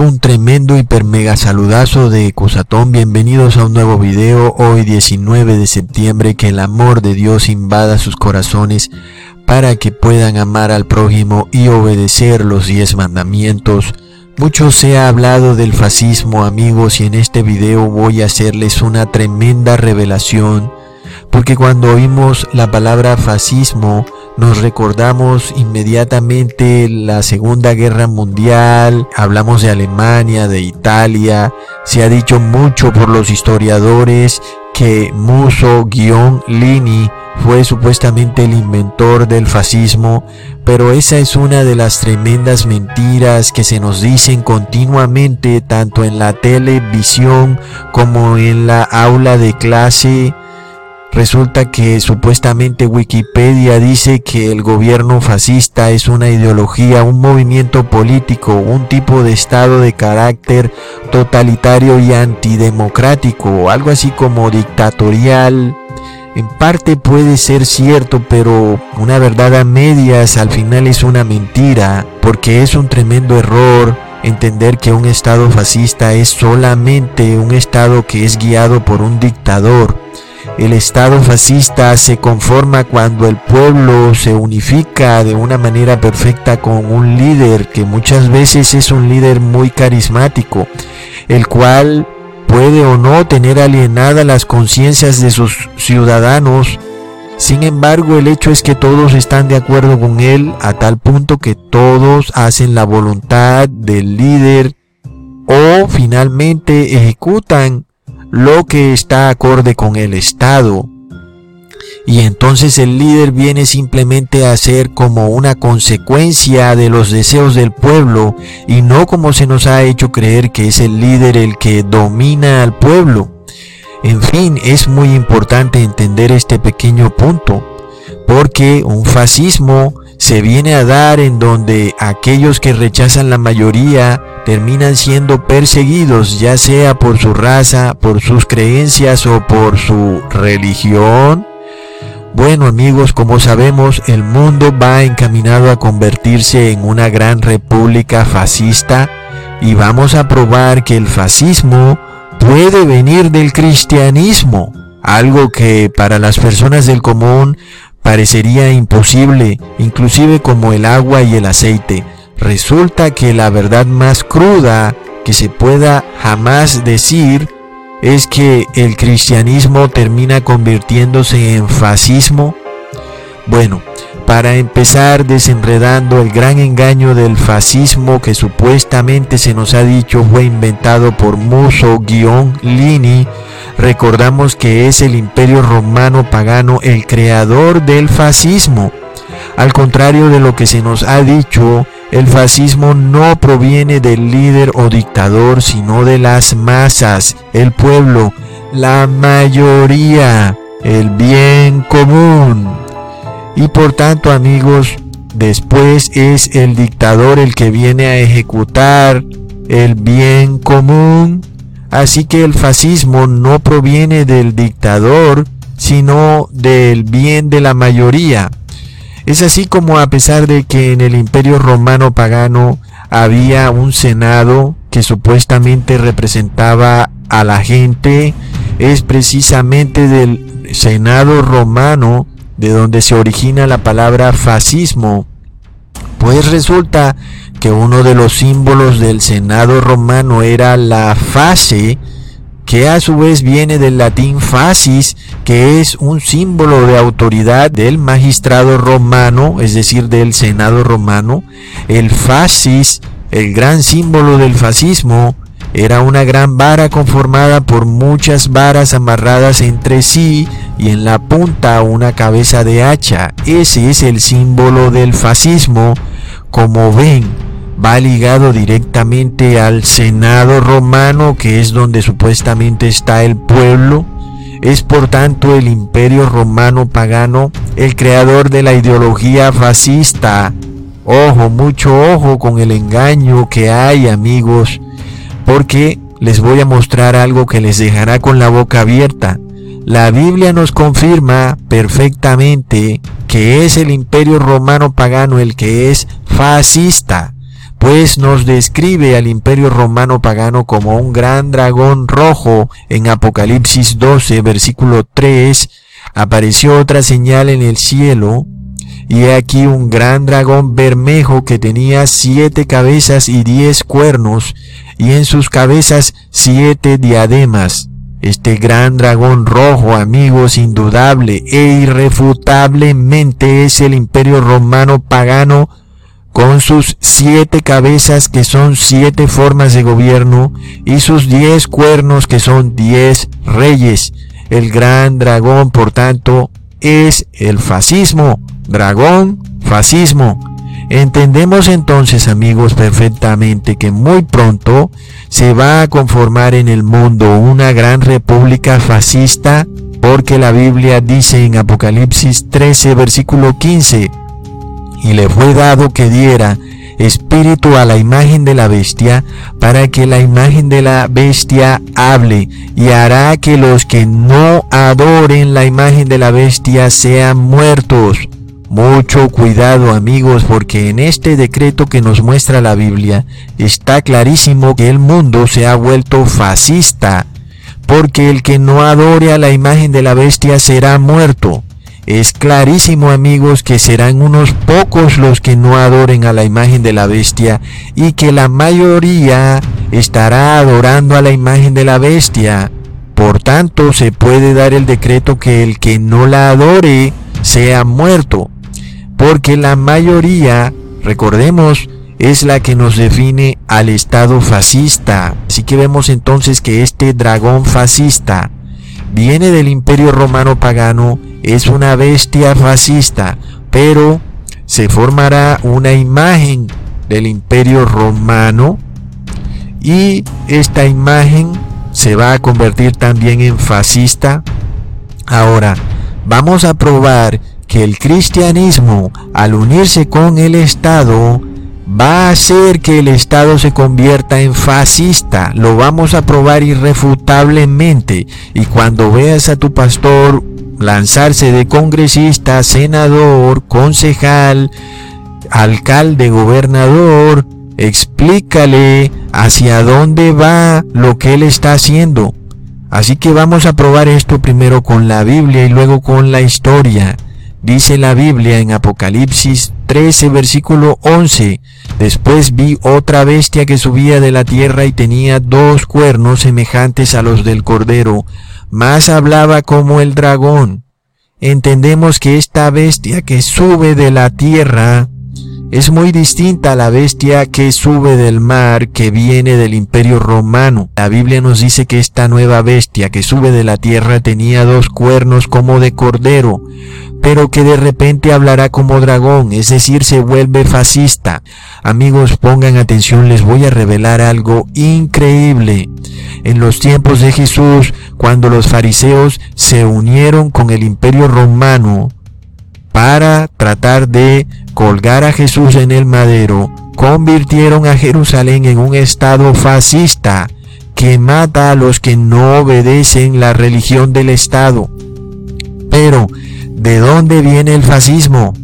Un tremendo hiper mega saludazo de Cusatón. Bienvenidos a un nuevo video. Hoy 19 de septiembre. Que el amor de Dios invada sus corazones para que puedan amar al prójimo y obedecer los diez mandamientos. Mucho se ha hablado del fascismo amigos y en este video voy a hacerles una tremenda revelación porque cuando oímos la palabra fascismo nos recordamos inmediatamente la Segunda Guerra Mundial, hablamos de Alemania, de Italia, se ha dicho mucho por los historiadores que Musso-Lini fue supuestamente el inventor del fascismo, pero esa es una de las tremendas mentiras que se nos dicen continuamente tanto en la televisión como en la aula de clase Resulta que supuestamente Wikipedia dice que el gobierno fascista es una ideología, un movimiento político, un tipo de estado de carácter totalitario y antidemocrático, algo así como dictatorial. En parte puede ser cierto, pero una verdad a medias al final es una mentira, porque es un tremendo error entender que un estado fascista es solamente un estado que es guiado por un dictador el Estado fascista se conforma cuando el pueblo se unifica de una manera perfecta con un líder que muchas veces es un líder muy carismático, el cual puede o no tener alienadas las conciencias de sus ciudadanos. Sin embargo, el hecho es que todos están de acuerdo con él a tal punto que todos hacen la voluntad del líder o finalmente ejecutan lo que está acorde con el Estado. Y entonces el líder viene simplemente a ser como una consecuencia de los deseos del pueblo y no como se nos ha hecho creer que es el líder el que domina al pueblo. En fin, es muy importante entender este pequeño punto, porque un fascismo se viene a dar en donde aquellos que rechazan la mayoría terminan siendo perseguidos, ya sea por su raza, por sus creencias o por su religión. Bueno amigos, como sabemos, el mundo va encaminado a convertirse en una gran república fascista y vamos a probar que el fascismo puede venir del cristianismo, algo que para las personas del común parecería imposible, inclusive como el agua y el aceite. Resulta que la verdad más cruda que se pueda jamás decir es que el cristianismo termina convirtiéndose en fascismo. Bueno, para empezar desenredando el gran engaño del fascismo que supuestamente se nos ha dicho fue inventado por Musso-Lini, recordamos que es el imperio romano pagano el creador del fascismo. Al contrario de lo que se nos ha dicho, el fascismo no proviene del líder o dictador, sino de las masas, el pueblo, la mayoría, el bien común. Y por tanto, amigos, después es el dictador el que viene a ejecutar el bien común. Así que el fascismo no proviene del dictador, sino del bien de la mayoría. Es así como a pesar de que en el imperio romano pagano había un senado que supuestamente representaba a la gente, es precisamente del senado romano de donde se origina la palabra fascismo, pues resulta que uno de los símbolos del Senado romano era la fase, que a su vez viene del latín fascis, que es un símbolo de autoridad del magistrado romano, es decir, del Senado romano. El fascis, el gran símbolo del fascismo, era una gran vara conformada por muchas varas amarradas entre sí y en la punta una cabeza de hacha. Ese es el símbolo del fascismo. Como ven, va ligado directamente al Senado romano, que es donde supuestamente está el pueblo. Es por tanto el imperio romano pagano el creador de la ideología fascista. Ojo, mucho ojo con el engaño que hay amigos porque les voy a mostrar algo que les dejará con la boca abierta. La Biblia nos confirma perfectamente que es el imperio romano pagano el que es fascista. pues nos describe al imperio romano pagano como un gran dragón rojo en Apocalipsis 12, versículo 3. Apareció otra señal en el cielo, y he aquí un gran dragón bermejo que tenía siete cabezas y diez cuernos, y en sus cabezas siete diademas. Este gran dragón rojo, amigos, indudable e irrefutablemente es el imperio romano pagano con sus siete cabezas que son siete formas de gobierno y sus diez cuernos que son diez reyes. El gran dragón, por tanto, es el fascismo. Dragón, fascismo. Entendemos entonces, amigos, perfectamente que muy pronto se va a conformar en el mundo una gran república fascista porque la Biblia dice en Apocalipsis 13, versículo 15, y le fue dado que diera espíritu a la imagen de la bestia, para que la imagen de la bestia hable, y hará que los que no adoren la imagen de la bestia sean muertos. Mucho cuidado amigos, porque en este decreto que nos muestra la Biblia está clarísimo que el mundo se ha vuelto fascista, porque el que no adore a la imagen de la bestia será muerto. Es clarísimo amigos que serán unos pocos los que no adoren a la imagen de la bestia y que la mayoría estará adorando a la imagen de la bestia. Por tanto, se puede dar el decreto que el que no la adore sea muerto, porque la mayoría, recordemos, es la que nos define al Estado fascista. Así que vemos entonces que este dragón fascista viene del imperio romano pagano, es una bestia fascista, pero se formará una imagen del imperio romano y esta imagen se va a convertir también en fascista. Ahora, vamos a probar que el cristianismo, al unirse con el Estado, va a hacer que el Estado se convierta en fascista. Lo vamos a probar irrefutablemente. Y cuando veas a tu pastor lanzarse de congresista, senador, concejal, alcalde, gobernador, explícale hacia dónde va lo que él está haciendo. Así que vamos a probar esto primero con la Biblia y luego con la historia. Dice la Biblia en Apocalipsis 13, versículo 11. Después vi otra bestia que subía de la tierra y tenía dos cuernos semejantes a los del cordero, mas hablaba como el dragón. Entendemos que esta bestia que sube de la tierra es muy distinta a la bestia que sube del mar, que viene del imperio romano. La Biblia nos dice que esta nueva bestia que sube de la tierra tenía dos cuernos como de cordero, pero que de repente hablará como dragón, es decir, se vuelve fascista. Amigos, pongan atención, les voy a revelar algo increíble. En los tiempos de Jesús, cuando los fariseos se unieron con el imperio romano para tratar de colgar a Jesús en el madero, convirtieron a Jerusalén en un estado fascista que mata a los que no obedecen la religión del Estado. Pero ¿De dónde viene el fascismo?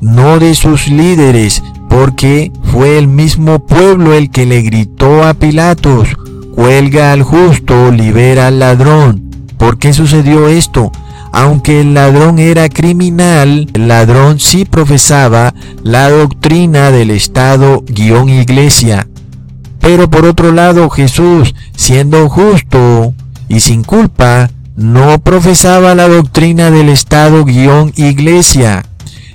No de sus líderes, porque fue el mismo pueblo el que le gritó a Pilatos, cuelga al justo, libera al ladrón. ¿Por qué sucedió esto? Aunque el ladrón era criminal, el ladrón sí profesaba la doctrina del Estado guion iglesia. Pero por otro lado, Jesús, siendo justo y sin culpa, no profesaba la doctrina del Estado guion iglesia.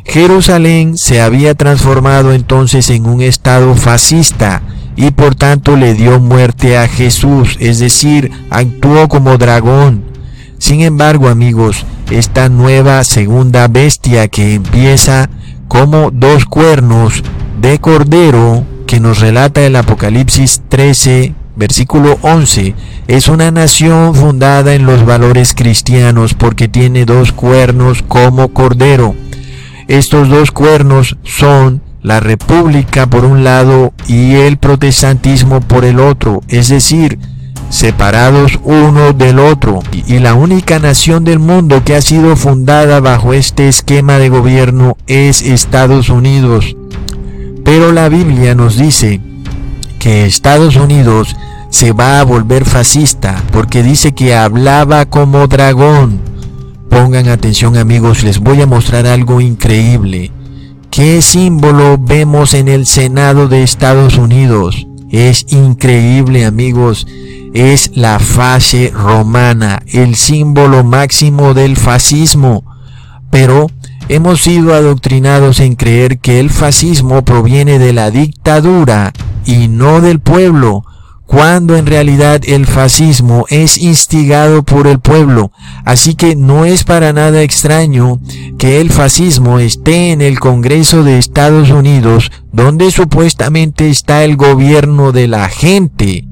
Jerusalén se había transformado entonces en un Estado fascista y por tanto le dio muerte a Jesús, es decir, actuó como dragón. Sin embargo, amigos, esta nueva segunda bestia que empieza como dos cuernos de cordero que nos relata el Apocalipsis 13, versículo 11, es una nación fundada en los valores cristianos porque tiene dos cuernos como cordero. Estos dos cuernos son la república por un lado y el protestantismo por el otro, es decir, separados uno del otro. Y la única nación del mundo que ha sido fundada bajo este esquema de gobierno es Estados Unidos. Pero la Biblia nos dice que Estados Unidos se va a volver fascista porque dice que hablaba como dragón. Pongan atención amigos, les voy a mostrar algo increíble. ¿Qué símbolo vemos en el Senado de Estados Unidos? Es increíble amigos, es la fase romana, el símbolo máximo del fascismo. Pero hemos sido adoctrinados en creer que el fascismo proviene de la dictadura y no del pueblo cuando en realidad el fascismo es instigado por el pueblo. Así que no es para nada extraño que el fascismo esté en el Congreso de Estados Unidos, donde supuestamente está el gobierno de la gente.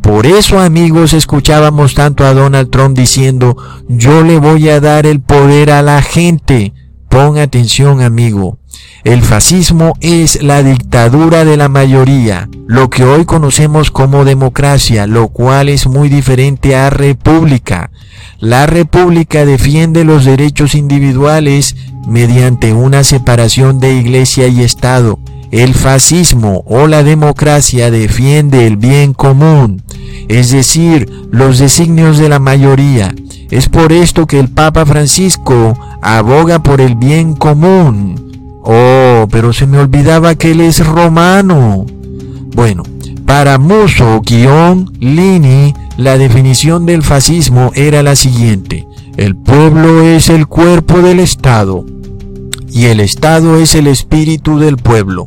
Por eso amigos escuchábamos tanto a Donald Trump diciendo, yo le voy a dar el poder a la gente. Pon atención amigo. El fascismo es la dictadura de la mayoría, lo que hoy conocemos como democracia, lo cual es muy diferente a república. La república defiende los derechos individuales mediante una separación de iglesia y Estado. El fascismo o la democracia defiende el bien común, es decir, los designios de la mayoría. Es por esto que el Papa Francisco aboga por el bien común Oh, pero se me olvidaba que él es romano. Bueno, para Musso-Lini, la definición del fascismo era la siguiente. El pueblo es el cuerpo del Estado y el Estado es el espíritu del pueblo.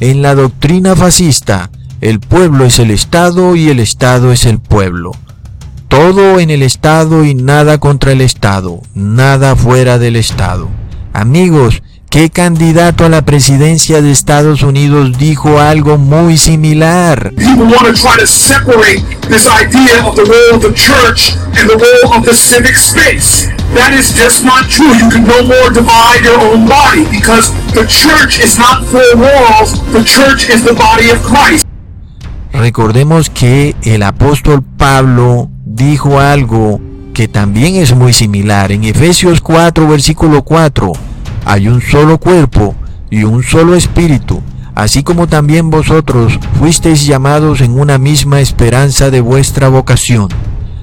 En la doctrina fascista, el pueblo es el Estado y el Estado es el pueblo. Todo en el Estado y nada contra el Estado, nada fuera del Estado. Amigos, ¿Qué candidato a la presidencia de Estados Unidos dijo algo muy similar? That is just not true. You can no more divide your own body because the church is not four walls. The church is the body of Christ. Recordemos que el apóstol Pablo dijo algo que también es muy similar en Efesios 4 versículo 4 hay un solo cuerpo y un solo espíritu, así como también vosotros fuisteis llamados en una misma esperanza de vuestra vocación.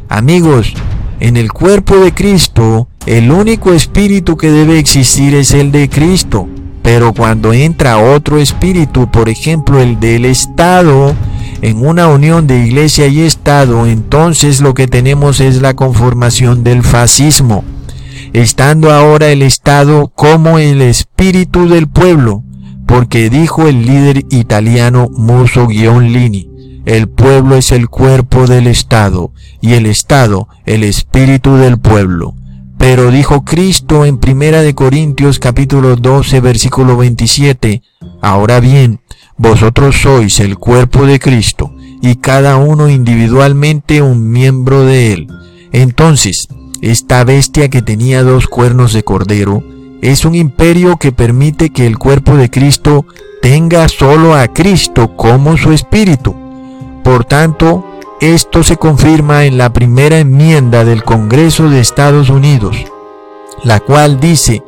Amigos, en el cuerpo de Cristo, el único espíritu que debe existir es el de Cristo. Pero cuando entra otro espíritu, por ejemplo el del Estado, en una unión de iglesia y Estado, entonces lo que tenemos es la conformación del fascismo estando ahora el Estado como el espíritu del pueblo, porque dijo el líder italiano Musso-Lini, el pueblo es el cuerpo del Estado y el Estado el espíritu del pueblo. Pero dijo Cristo en Primera de Corintios capítulo 12 versículo 27, ahora bien, vosotros sois el cuerpo de Cristo y cada uno individualmente un miembro de él. Entonces, esta bestia que tenía dos cuernos de cordero es un imperio que permite que el cuerpo de Cristo tenga solo a Cristo como su espíritu. Por tanto, esto se confirma en la primera enmienda del Congreso de Estados Unidos, la cual dice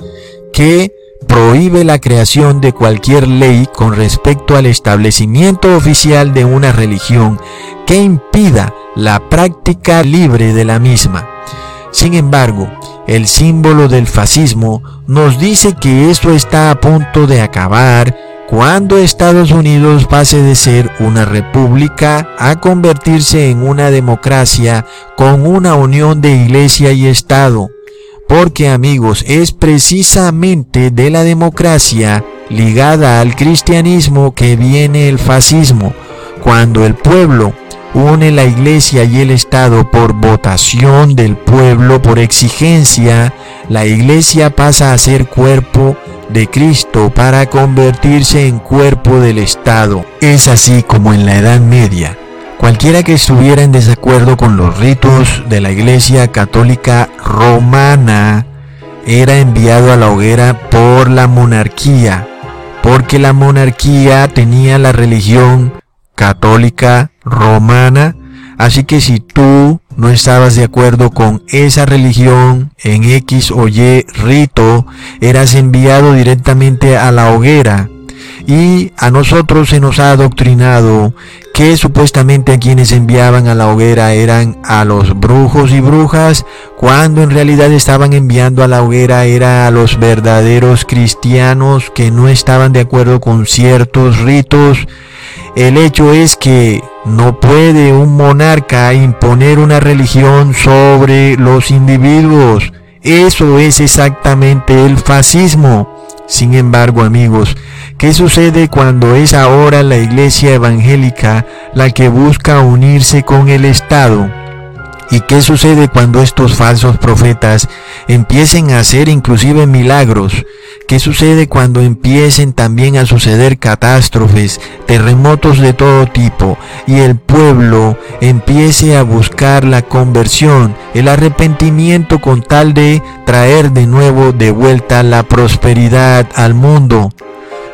que prohíbe la creación de cualquier ley con respecto al establecimiento oficial de una religión que impida la práctica libre de la misma. Sin embargo, el símbolo del fascismo nos dice que esto está a punto de acabar cuando Estados Unidos pase de ser una república a convertirse en una democracia con una unión de iglesia y Estado. Porque amigos, es precisamente de la democracia ligada al cristianismo que viene el fascismo, cuando el pueblo une la iglesia y el Estado por votación del pueblo, por exigencia, la iglesia pasa a ser cuerpo de Cristo para convertirse en cuerpo del Estado. Es así como en la Edad Media, cualquiera que estuviera en desacuerdo con los ritos de la Iglesia Católica Romana era enviado a la hoguera por la monarquía, porque la monarquía tenía la religión católica romana. Así que si tú no estabas de acuerdo con esa religión en X o Y rito, eras enviado directamente a la hoguera. Y a nosotros se nos ha adoctrinado que supuestamente a quienes enviaban a la hoguera eran a los brujos y brujas, cuando en realidad estaban enviando a la hoguera era a los verdaderos cristianos que no estaban de acuerdo con ciertos ritos. El hecho es que no puede un monarca imponer una religión sobre los individuos. Eso es exactamente el fascismo. Sin embargo, amigos, ¿qué sucede cuando es ahora la iglesia evangélica la que busca unirse con el Estado? ¿Y qué sucede cuando estos falsos profetas empiecen a hacer inclusive milagros? ¿Qué sucede cuando empiecen también a suceder catástrofes, terremotos de todo tipo y el pueblo empiece a buscar la conversión, el arrepentimiento con tal de traer de nuevo de vuelta la prosperidad al mundo?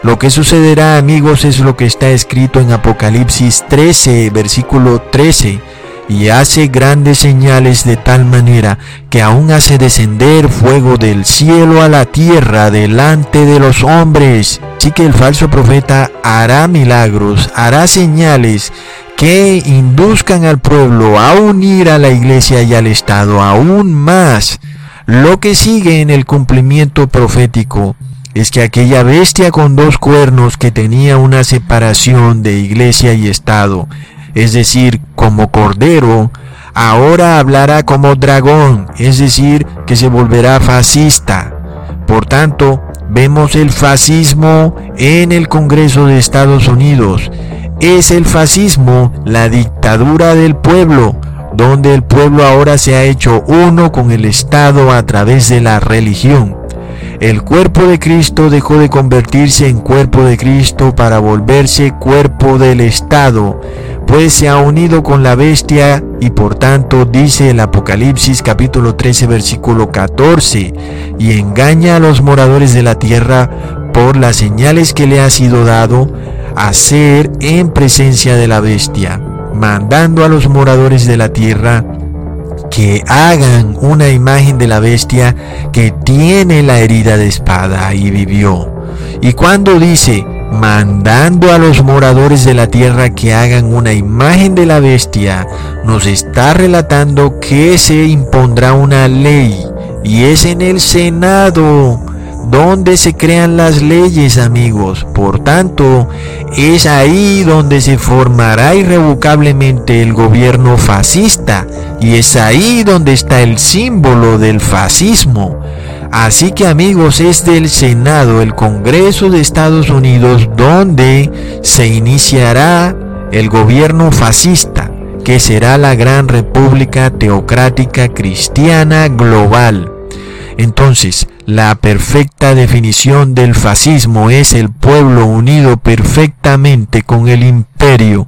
Lo que sucederá amigos es lo que está escrito en Apocalipsis 13, versículo 13 y hace grandes señales de tal manera que aún hace descender fuego del cielo a la tierra delante de los hombres. Así que el falso profeta hará milagros, hará señales que induzcan al pueblo a unir a la iglesia y al Estado aún más. Lo que sigue en el cumplimiento profético es que aquella bestia con dos cuernos que tenía una separación de iglesia y Estado, es decir, como cordero, ahora hablará como dragón, es decir, que se volverá fascista. Por tanto, vemos el fascismo en el Congreso de Estados Unidos. Es el fascismo la dictadura del pueblo, donde el pueblo ahora se ha hecho uno con el Estado a través de la religión. El cuerpo de Cristo dejó de convertirse en cuerpo de Cristo para volverse cuerpo del Estado pues se ha unido con la bestia y por tanto dice el Apocalipsis capítulo 13 versículo 14 y engaña a los moradores de la tierra por las señales que le ha sido dado hacer en presencia de la bestia, mandando a los moradores de la tierra que hagan una imagen de la bestia que tiene la herida de espada y vivió. Y cuando dice, mandando a los moradores de la tierra que hagan una imagen de la bestia, nos está relatando que se impondrá una ley y es en el Senado donde se crean las leyes amigos. Por tanto, es ahí donde se formará irrevocablemente el gobierno fascista y es ahí donde está el símbolo del fascismo. Así que amigos, es del Senado, el Congreso de Estados Unidos, donde se iniciará el gobierno fascista, que será la gran república teocrática cristiana global. Entonces, la perfecta definición del fascismo es el pueblo unido perfectamente con el imperio.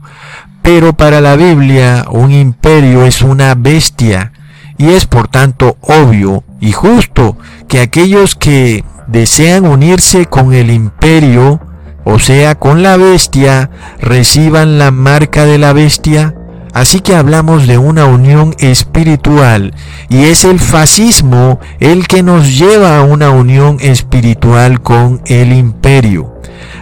Pero para la Biblia un imperio es una bestia y es por tanto obvio y justo que aquellos que desean unirse con el imperio, o sea, con la bestia, reciban la marca de la bestia. Así que hablamos de una unión espiritual y es el fascismo el que nos lleva a una unión espiritual con el imperio.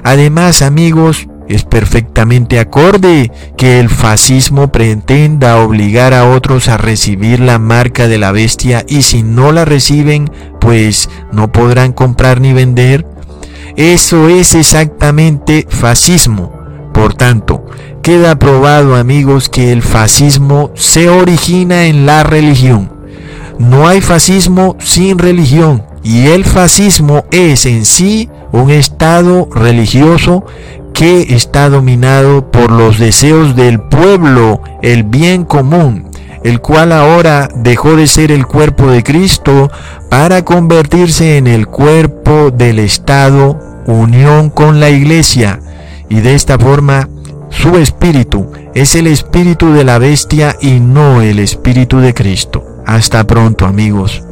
Además, amigos, es perfectamente acorde que el fascismo pretenda obligar a otros a recibir la marca de la bestia y si no la reciben, pues no podrán comprar ni vender. Eso es exactamente fascismo. Por tanto, queda probado amigos que el fascismo se origina en la religión. No hay fascismo sin religión y el fascismo es en sí un estado religioso que está dominado por los deseos del pueblo, el bien común, el cual ahora dejó de ser el cuerpo de Cristo para convertirse en el cuerpo del Estado, unión con la iglesia, y de esta forma su espíritu es el espíritu de la bestia y no el espíritu de Cristo. Hasta pronto amigos.